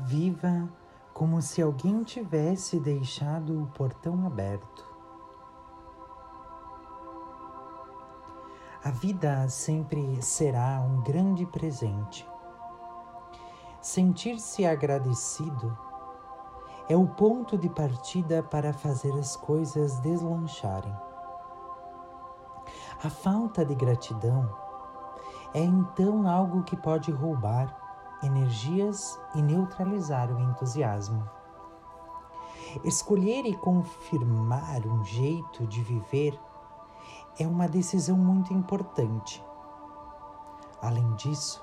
Viva como se alguém tivesse deixado o portão aberto. A vida sempre será um grande presente. Sentir-se agradecido é o ponto de partida para fazer as coisas deslancharem. A falta de gratidão é então algo que pode roubar energias e neutralizar o entusiasmo. Escolher e confirmar um jeito de viver é uma decisão muito importante. Além disso,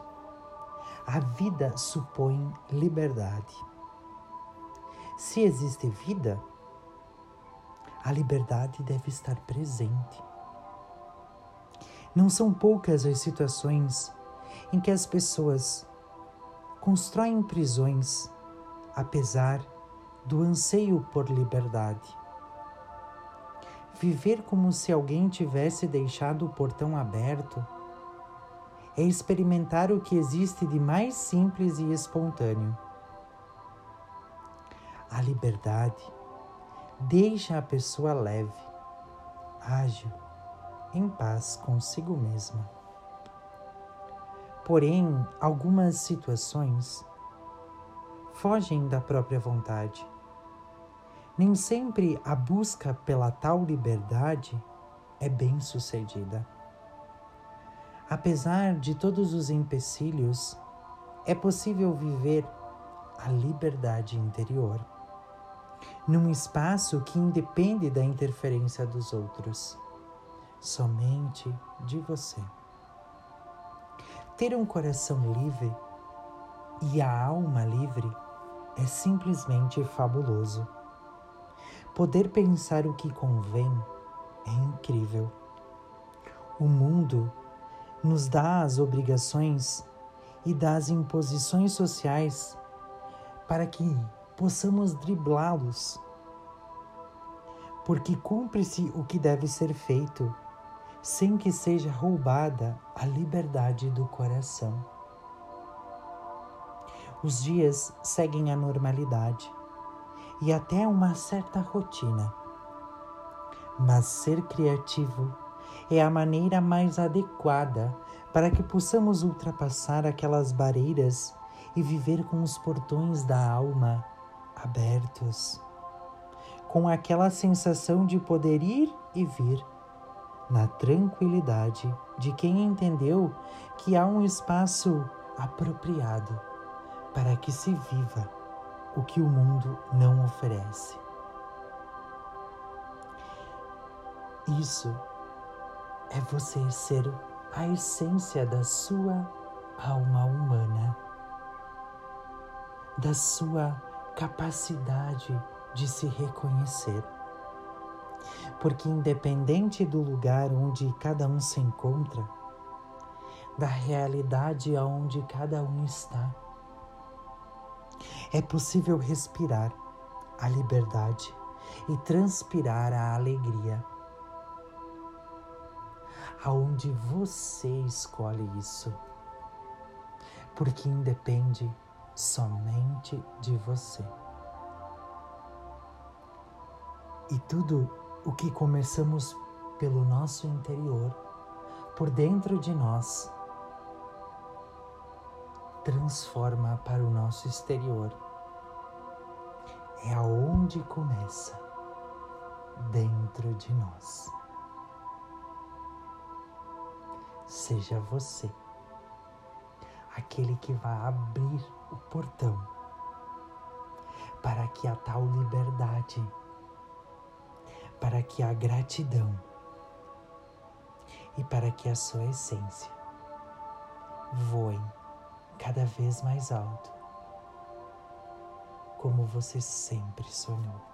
a vida supõe liberdade. Se existe vida, a liberdade deve estar presente. Não são poucas as situações em que as pessoas constroem prisões apesar do anseio por liberdade. Viver como se alguém tivesse deixado o portão aberto é experimentar o que existe de mais simples e espontâneo. A liberdade deixa a pessoa leve, ágil, em paz consigo mesma. Porém, algumas situações fogem da própria vontade. Nem sempre a busca pela tal liberdade é bem sucedida. Apesar de todos os empecilhos, é possível viver a liberdade interior, num espaço que independe da interferência dos outros, somente de você. Ter um coração livre e a alma livre é simplesmente fabuloso. Poder pensar o que convém é incrível. O mundo nos dá as obrigações e dá as imposições sociais para que possamos driblá-los. Porque cumpre-se o que deve ser feito sem que seja roubada a liberdade do coração. Os dias seguem a normalidade e até uma certa rotina. Mas ser criativo é a maneira mais adequada para que possamos ultrapassar aquelas barreiras e viver com os portões da alma abertos, com aquela sensação de poder ir e vir na tranquilidade de quem entendeu que há um espaço apropriado para que se viva o que o mundo não oferece. Isso é você ser a essência da sua alma humana, da sua capacidade de se reconhecer porque, independente do lugar onde cada um se encontra, da realidade aonde cada um está, é possível respirar a liberdade e transpirar a alegria. Aonde você escolhe isso, porque independe somente de você. E tudo o que começamos pelo nosso interior, por dentro de nós, transforma para o nosso exterior. É aonde começa, dentro de nós. Seja você aquele que vai abrir o portão para que a tal liberdade para que a gratidão e para que a sua essência voem cada vez mais alto, como você sempre sonhou.